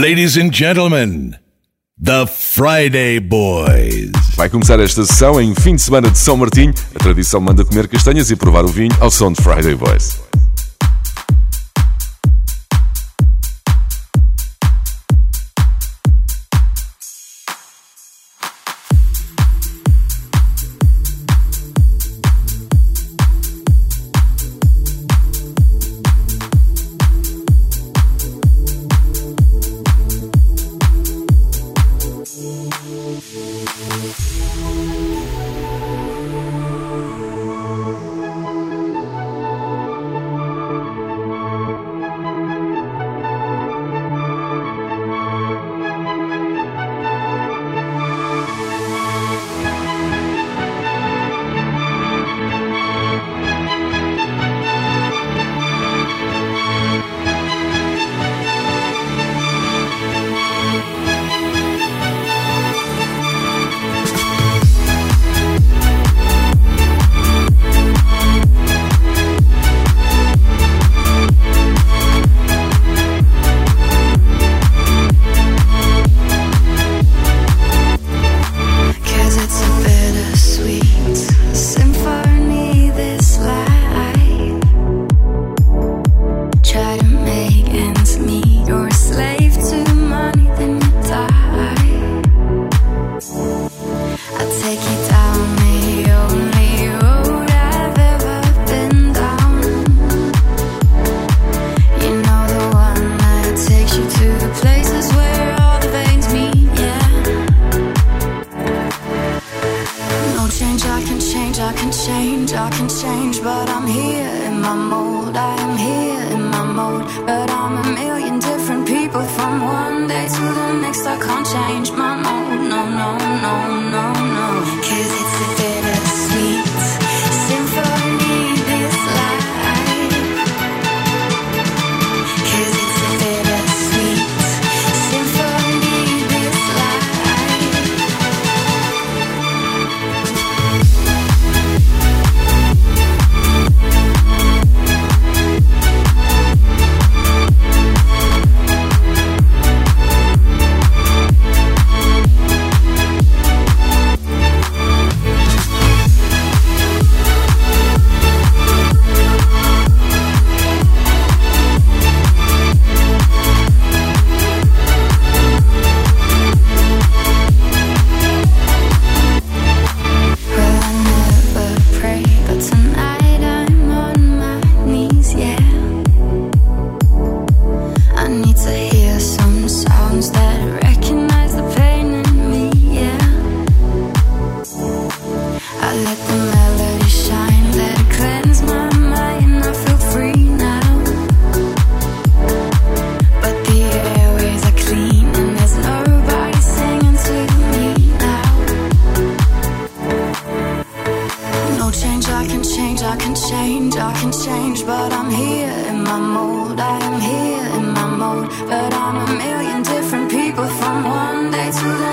Ladies and gentlemen, The Friday Boys. Vai começar esta sessão em fim de semana de São Martinho. A tradição manda comer castanhas e provar o vinho ao som de Friday Boys. I can't change my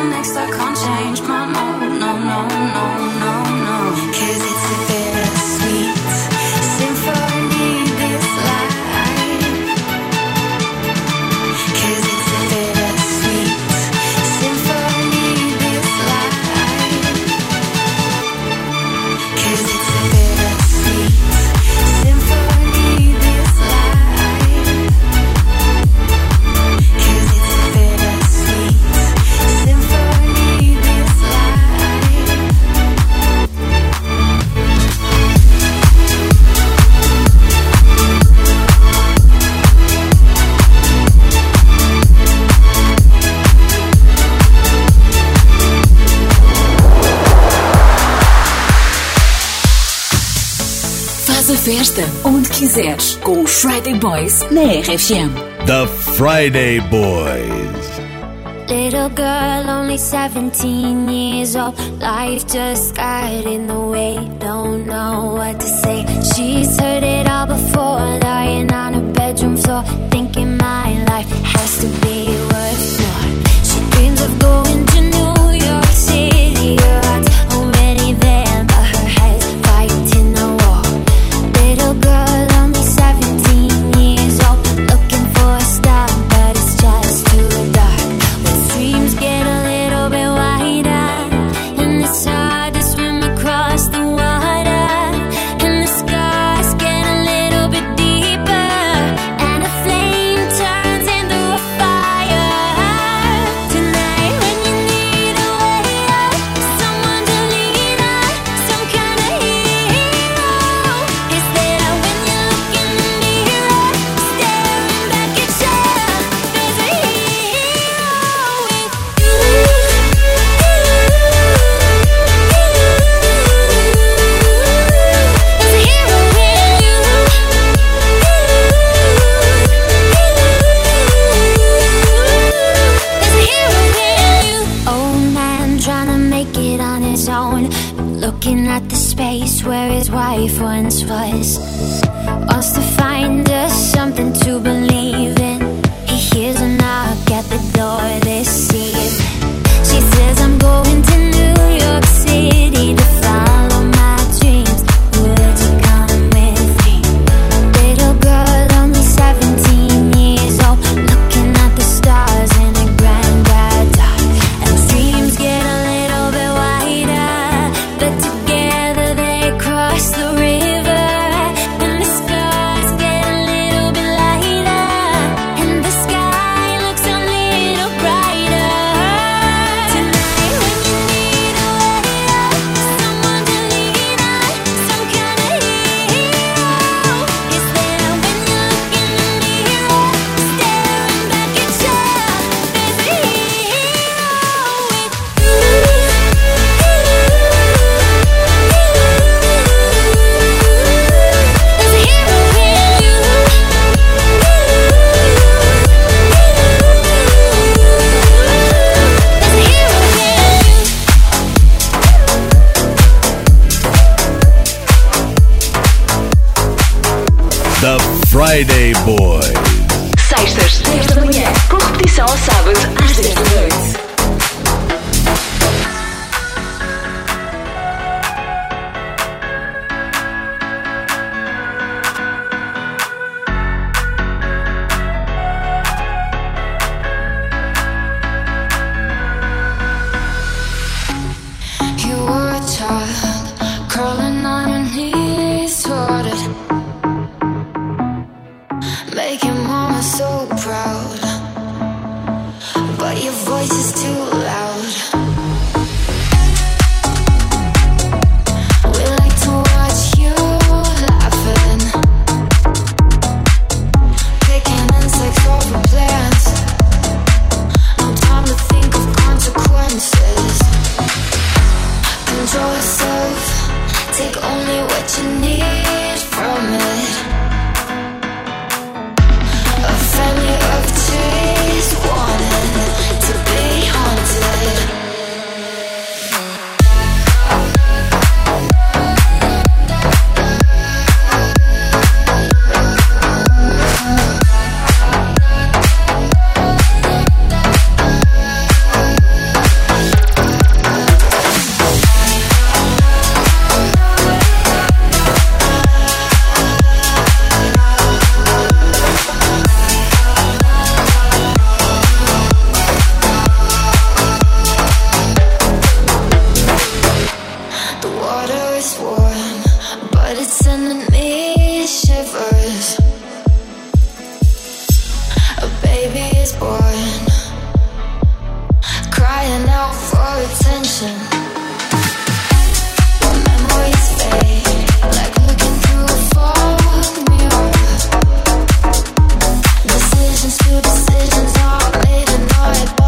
next, I can't change my mode. No, no, no. Quiseres com os Friday Boys na RFM. The Friday Boys. Little girl, only 17 years old. Life just got in the way. Don't know what to say. She's heard it all before. Lying on her bedroom floor. Thinking my life has to be worth more. She dreams of going to New York City. The Friday Boys. Sextas, 10 da manhã. Com repetição ao sábado, às 10 da noite. Is warm, but me shivers. A baby is born, crying out for attention. Memories fade, like looking through a fog mirror. Decisions to decisions are made in my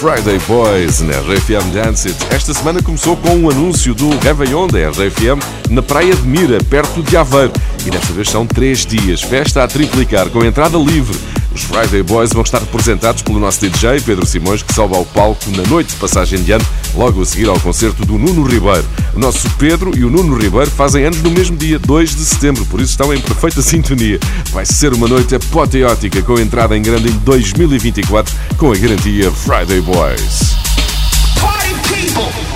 Friday Boys na RFM Dance. Esta semana começou com um anúncio do Réveillon da RFM na Praia de Mira, perto de Aveiro. E desta vez são três dias, festa a triplicar, com entrada livre. Os Friday Boys vão estar representados pelo nosso DJ, Pedro Simões, que sobe ao palco na noite de passagem de ano, logo a seguir ao concerto do Nuno Ribeiro. O nosso Pedro e o Nuno Ribeiro fazem anos no mesmo dia, 2 de setembro, por isso estão em perfeita sintonia. Vai ser uma noite apoteótica, com entrada em grande em 2024, com a garantia Friday Boys. Party people,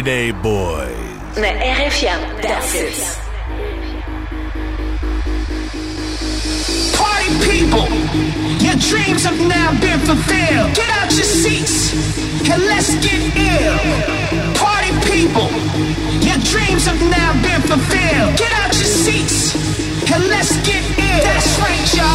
Friday Boys. Met RFM. That's. Party people, your dreams have now been fulfilled. Get out your seats and let's get ill. Party people, your dreams have now been fulfilled. Get out your seats and let's get ill. That's right, y'all.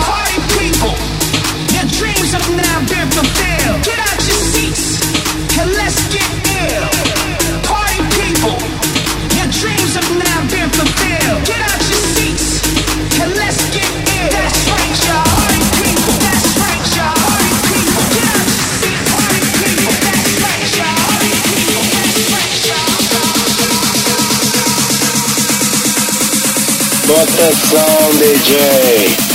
Electron DJ.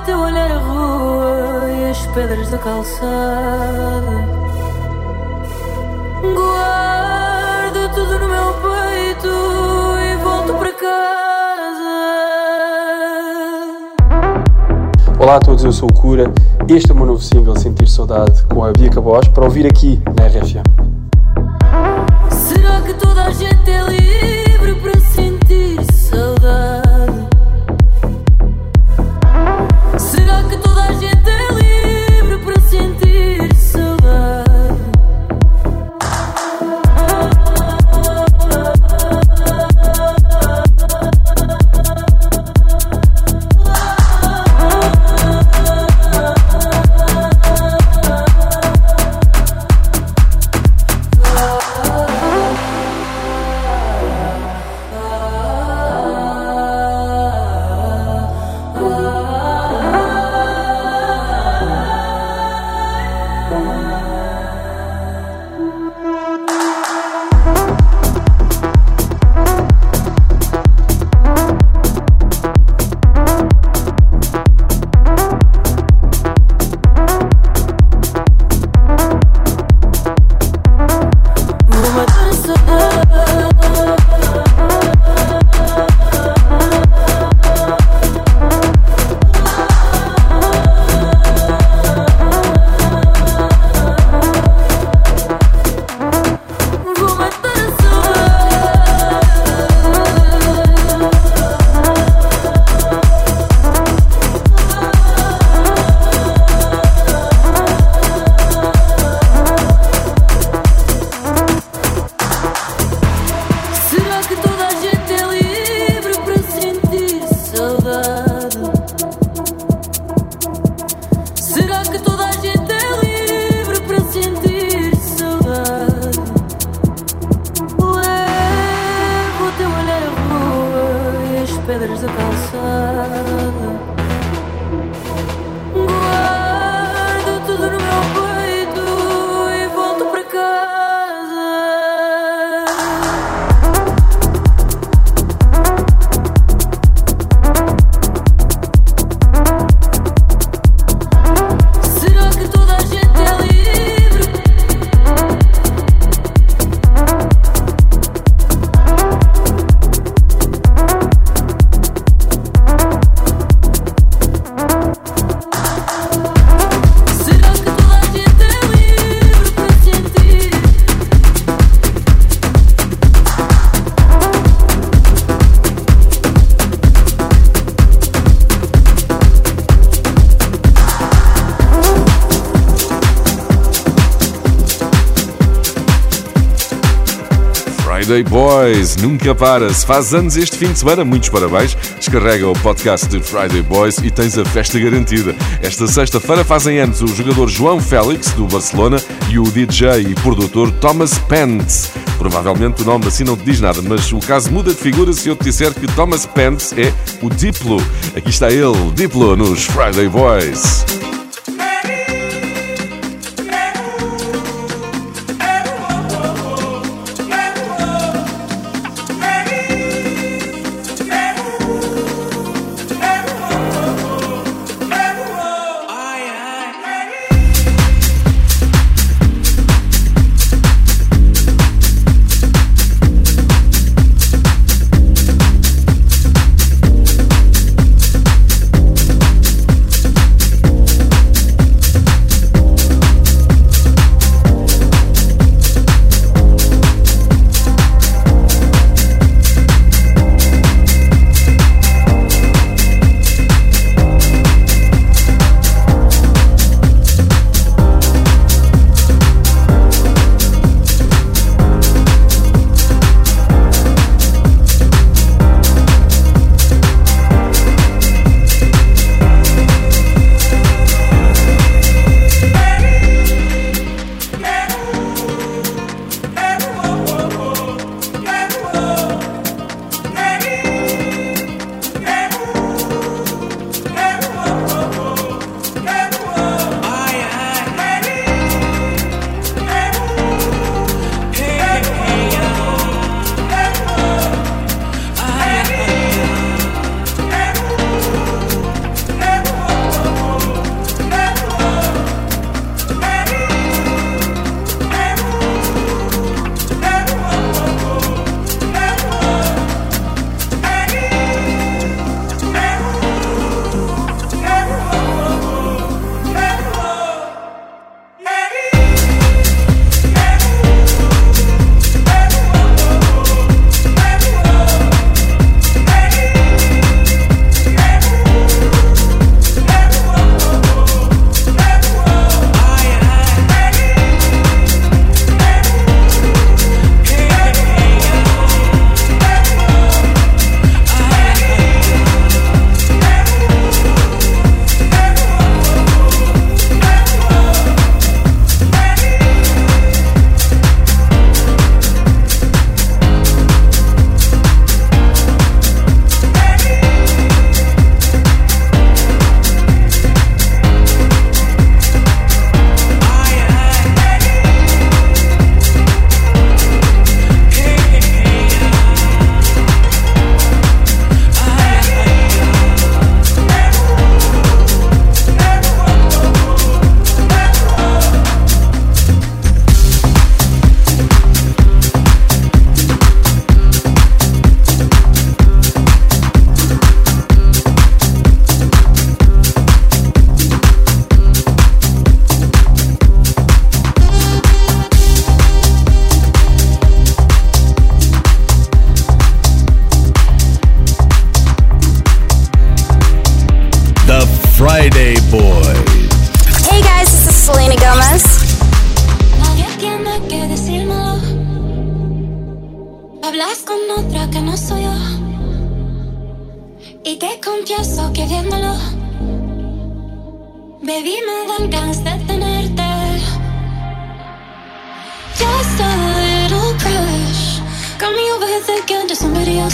O teu olhar à rua e as pedras da calçada. Guardo tudo no meu peito e volto para casa. Olá a todos, eu sou o Cura. Este é o meu novo single Sentir Saudade com a Bia Cabos para ouvir aqui na RFM. Será que toda a gente é livre Boys, nunca para. Se faz anos este fim de semana, muitos parabéns. Descarrega o podcast de Friday Boys e tens a festa garantida. Esta sexta-feira fazem anos o jogador João Félix, do Barcelona, e o DJ e produtor Thomas Pence. Provavelmente o nome assim não te diz nada, mas o caso muda de figura se eu te disser que Thomas Pence é o Diplo. Aqui está ele, Diplo, nos Friday Boys.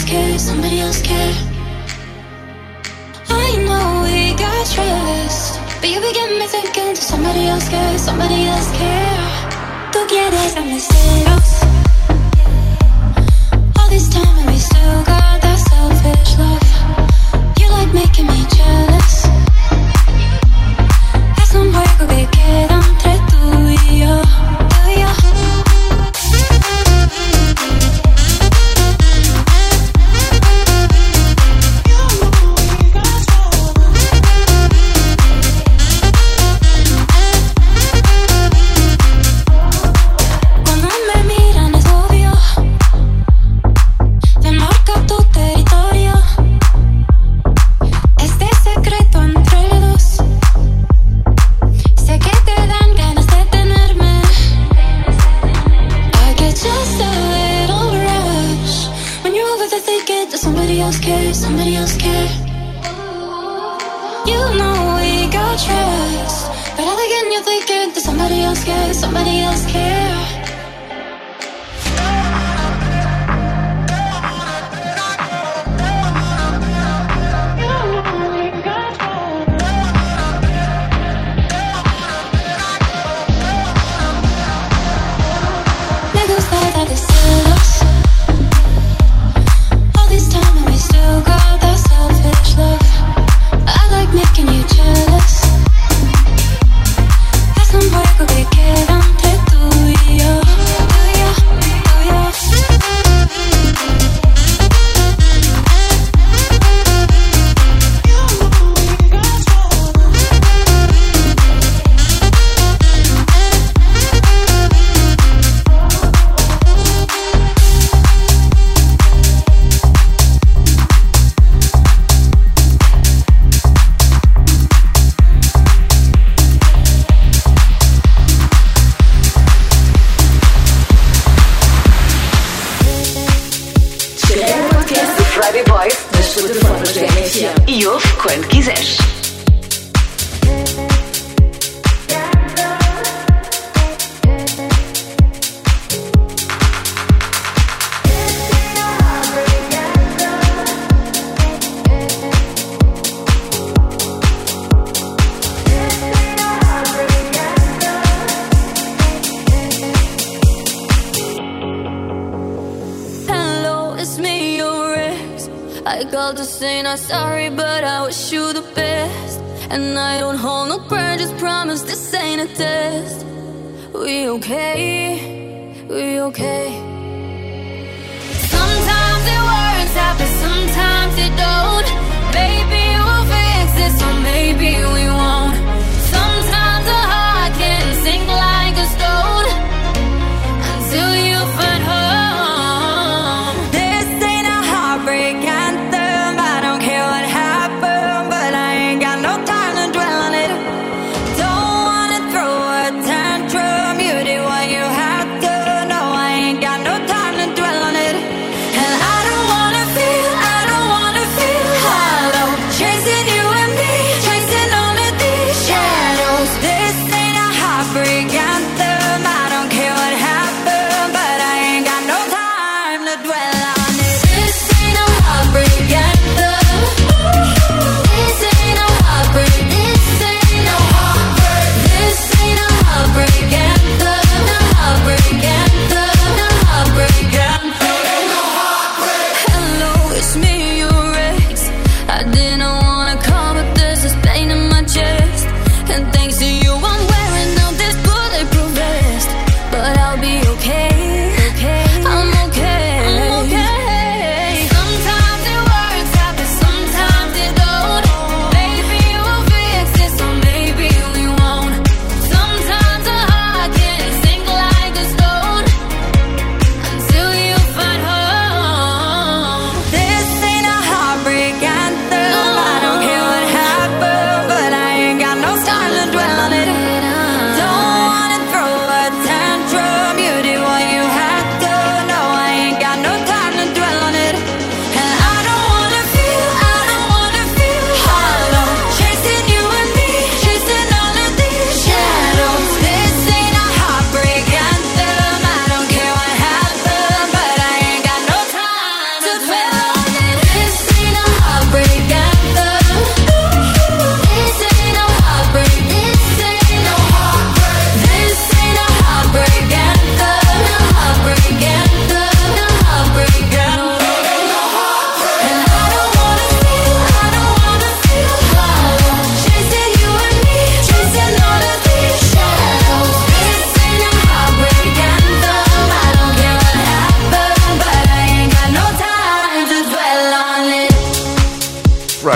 care, somebody else care. I know we got stressed, but you began me thinking, does somebody else care, somebody else care? Tú quieres a mis celos. All this time and we still got that selfish love. You like making me jealous. Es un juego que queda.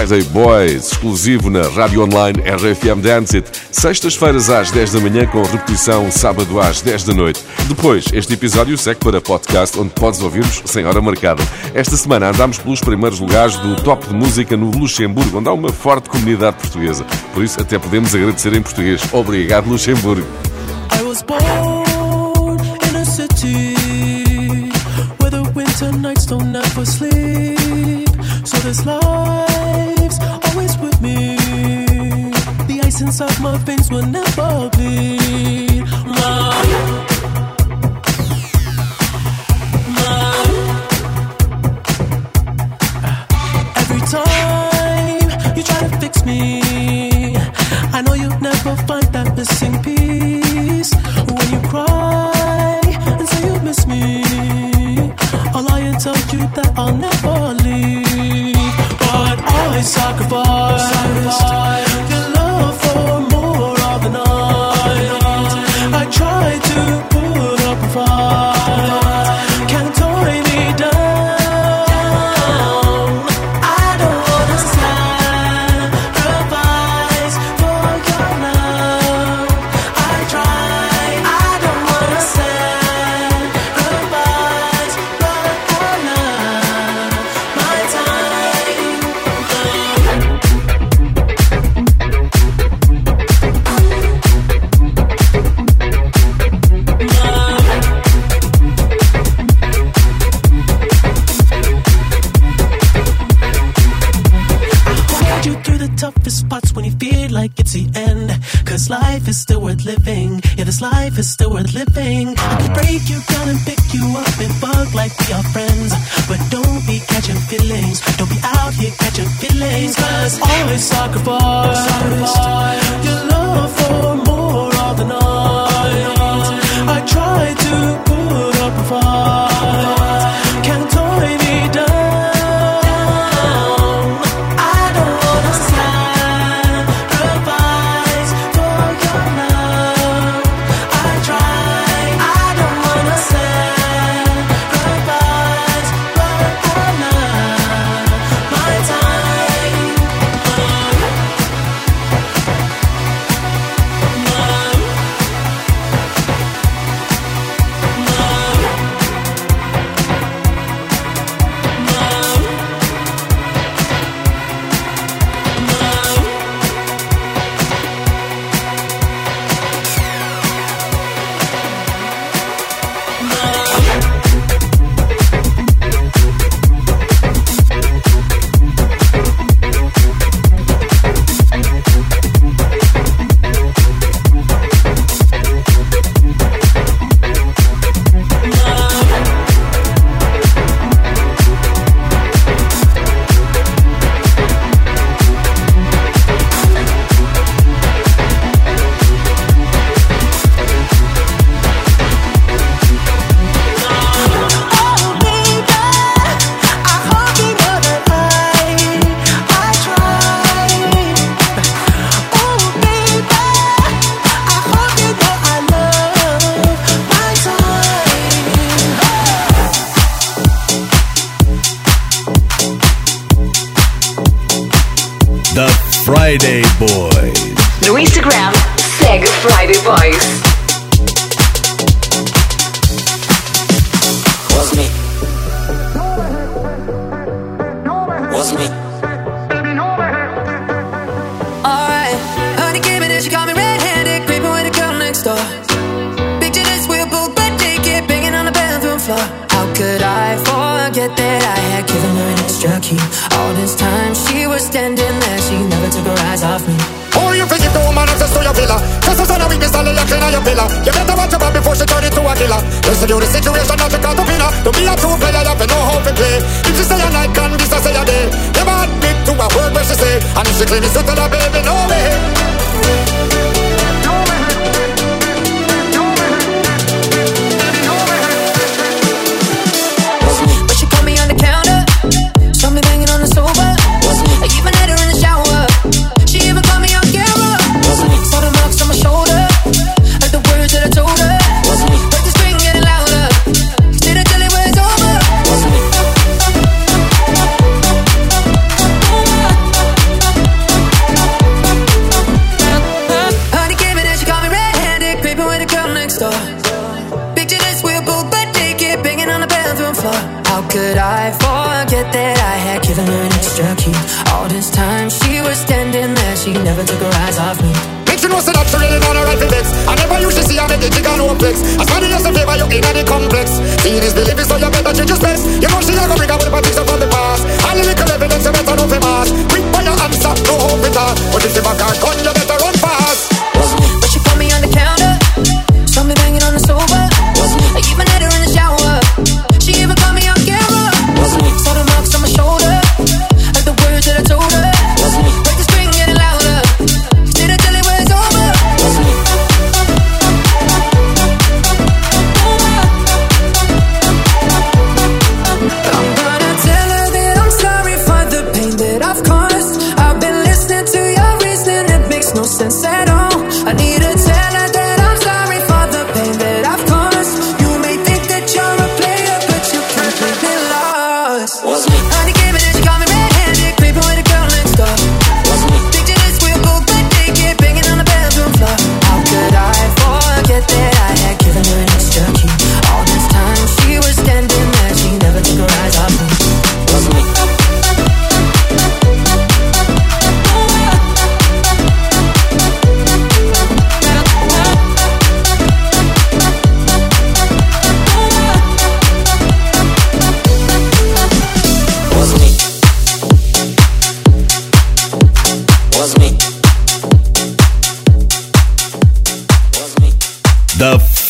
Friday Boys, exclusivo na rádio online RFM Dancet, sextas-feiras às 10 da manhã, com repetição sábado às 10 da noite. Depois, este episódio segue para podcast, onde podes ouvir-nos sem hora marcada. Esta semana andámos pelos primeiros lugares do top de música no Luxemburgo, onde há uma forte comunidade portuguesa. Por isso, até podemos agradecer em português. Obrigado, Luxemburgo. where the winter nights don't ever sleep. So this life. always with me. The ice inside my veins will never bleed. My time you try to fix me I know you'll never find that missing piece. When you cry and say you miss me, all I tell you that I'll never sacrifice. sacrifice. is still worth living. I can break you down and pick you up and fuck like we are friends. But don't be catching feelings. Don't be out here catching feelings. Cause all is soccer.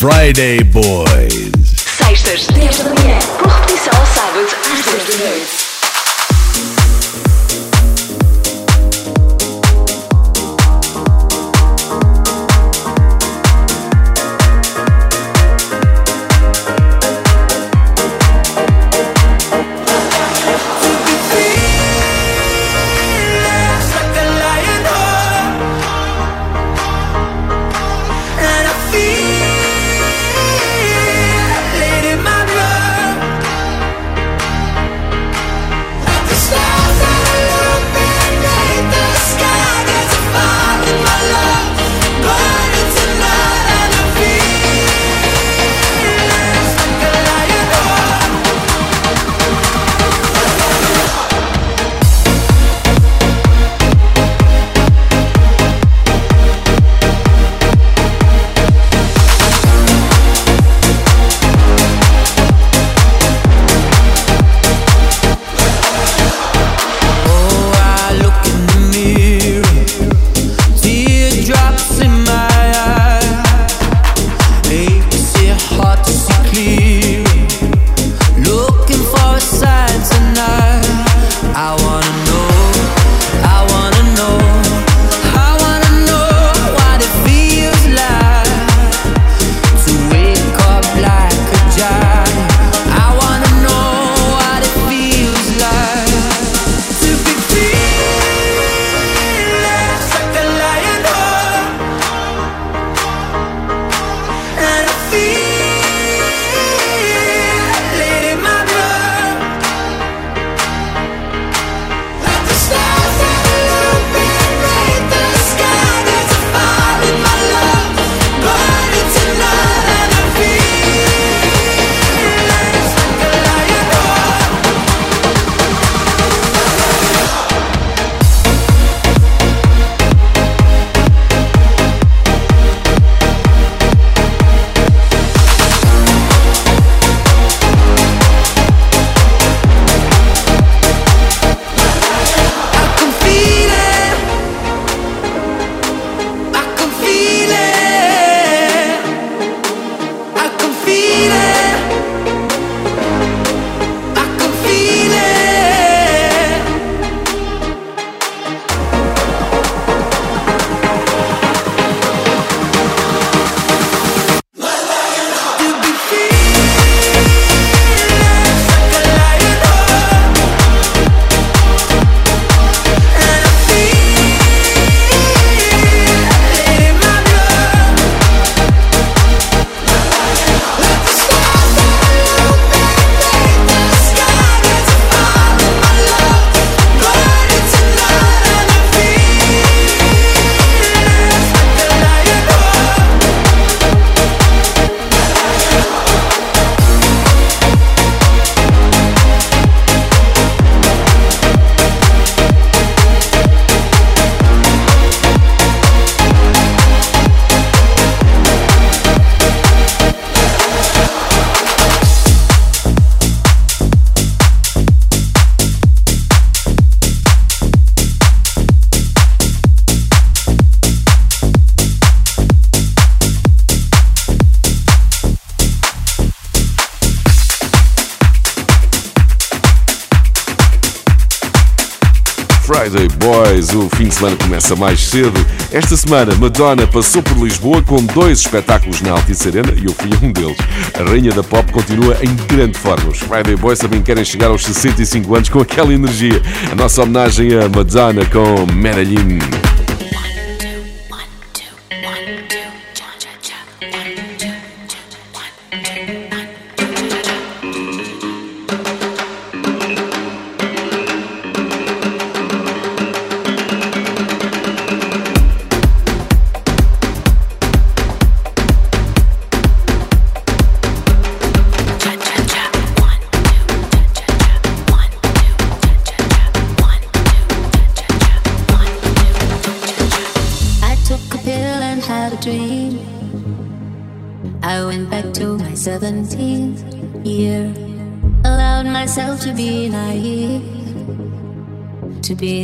Friday Boy. Boys. O fim de semana começa mais cedo. Esta semana, Madonna passou por Lisboa com dois espetáculos na Altice Arena e eu fui um deles. A rainha da pop continua em grande forma. Os Friday Boys também querem chegar aos 65 anos com aquela energia. A nossa homenagem a Madonna com Medellín.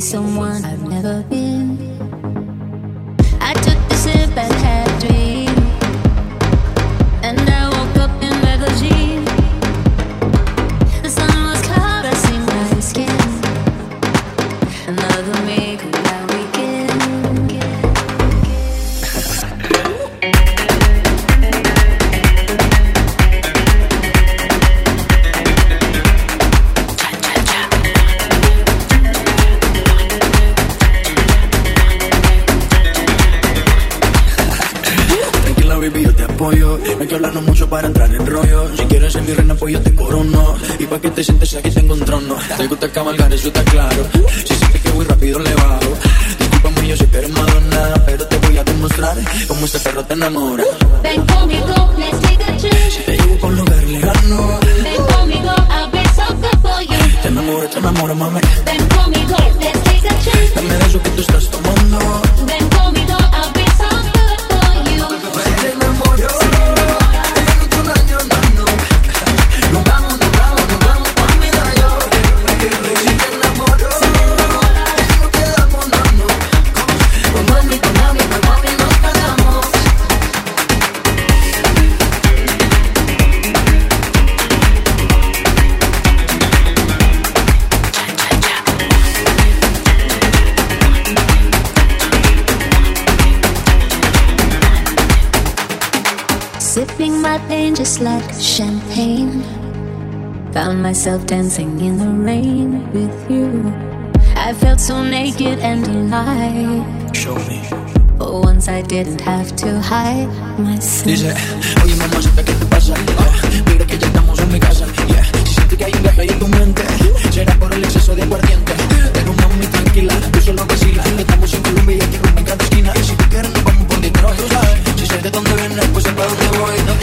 Someone I've never been. Te sientes aquí tengo un trono. Te gusta cabalgar, eso está claro. Si sientes que voy rápido, le bajo. Discúlpame, yo sé que eres Madonna. Pero te voy a demostrar cómo este perro te enamora. Myself dancing in the rain with you. I felt so naked and alive. Show me. For once I didn't have to hide myself. Dice, oye mamacita, ¿qué te pasa? Ah, mira que ya estamos en mi casa. Yeah. Si sientes que hay un viaje en tu mente, será por el exceso de aguardiente. Pero mami, tranquila, tú solo vacila. Estamos en Colombia y aquí en cada esquina. Y si tú quieres, nos vamos por Detroit. Si sé de dónde vienes, pues sé para dónde voy,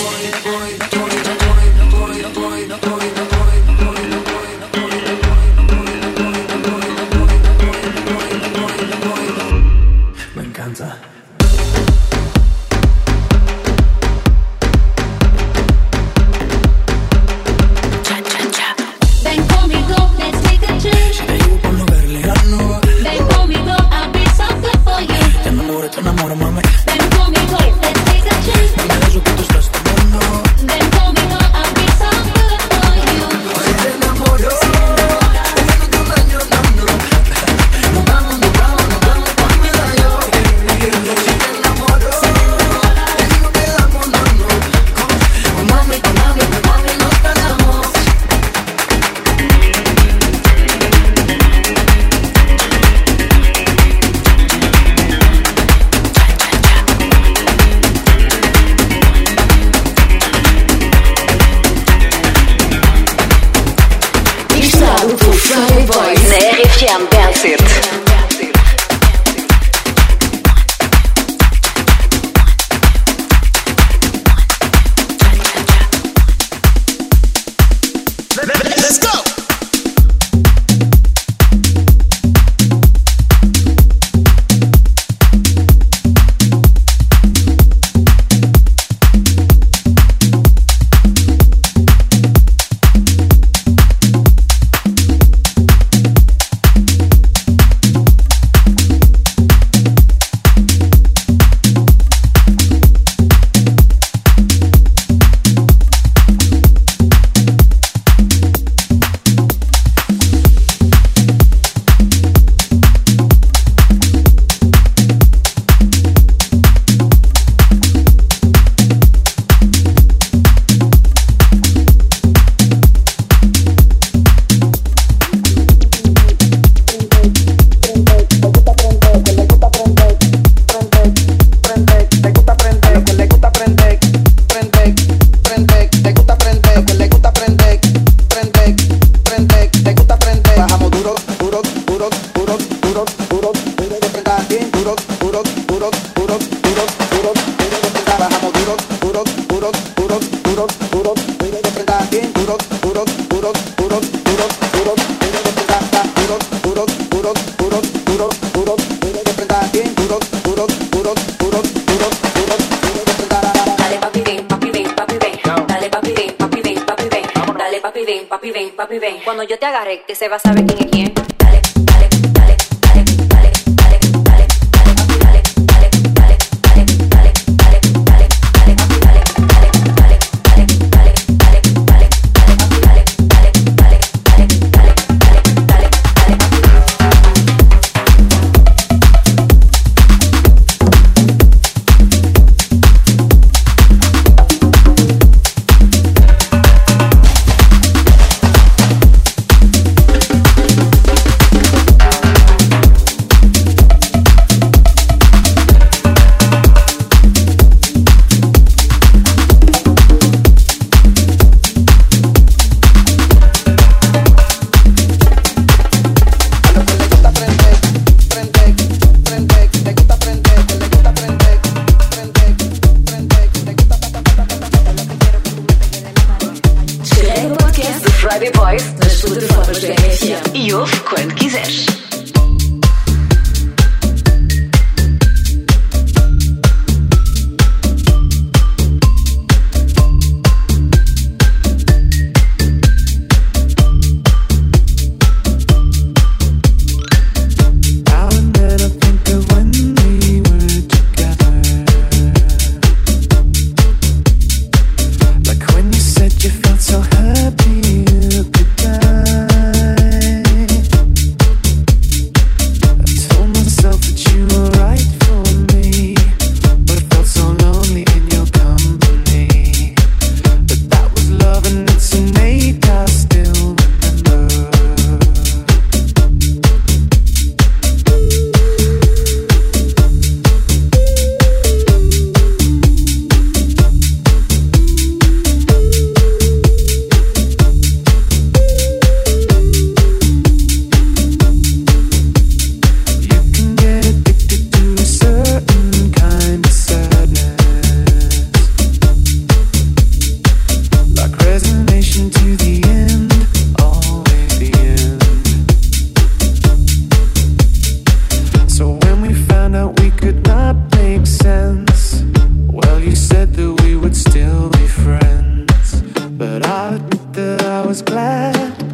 but I admit that I was glad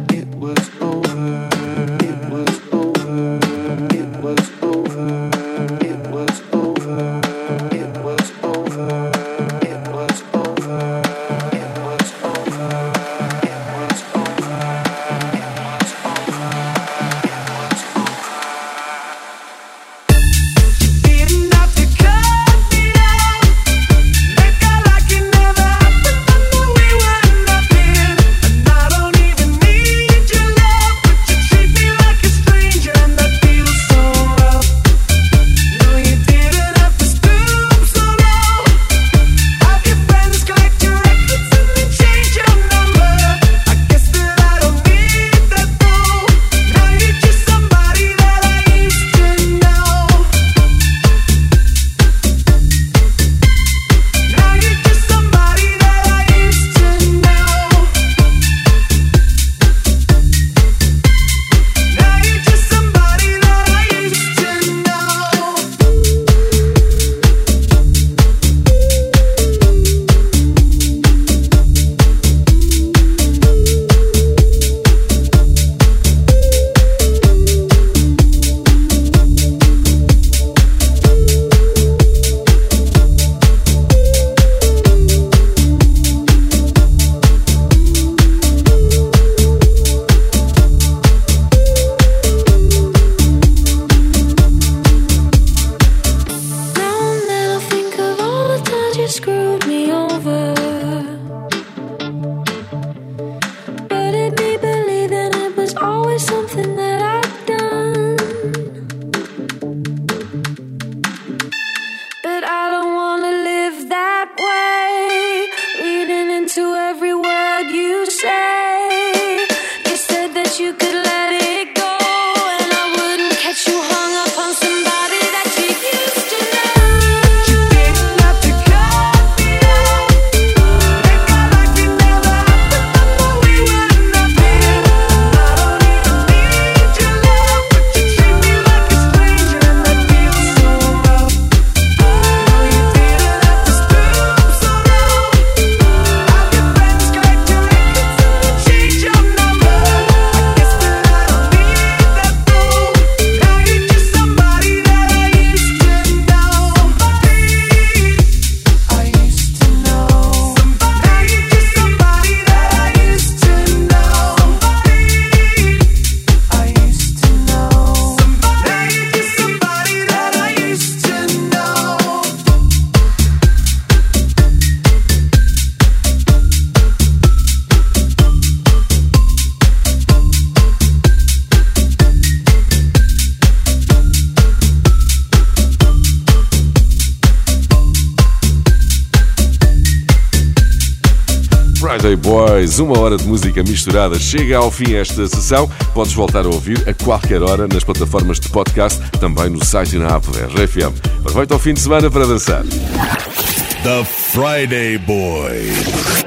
Boys, uma hora de música misturada. Chega ao fim esta sessão. Podes voltar a ouvir a qualquer hora nas plataformas de podcast, também no site e na app da RFM. Aproveita o fim de semana para dançar. The Friday Boys.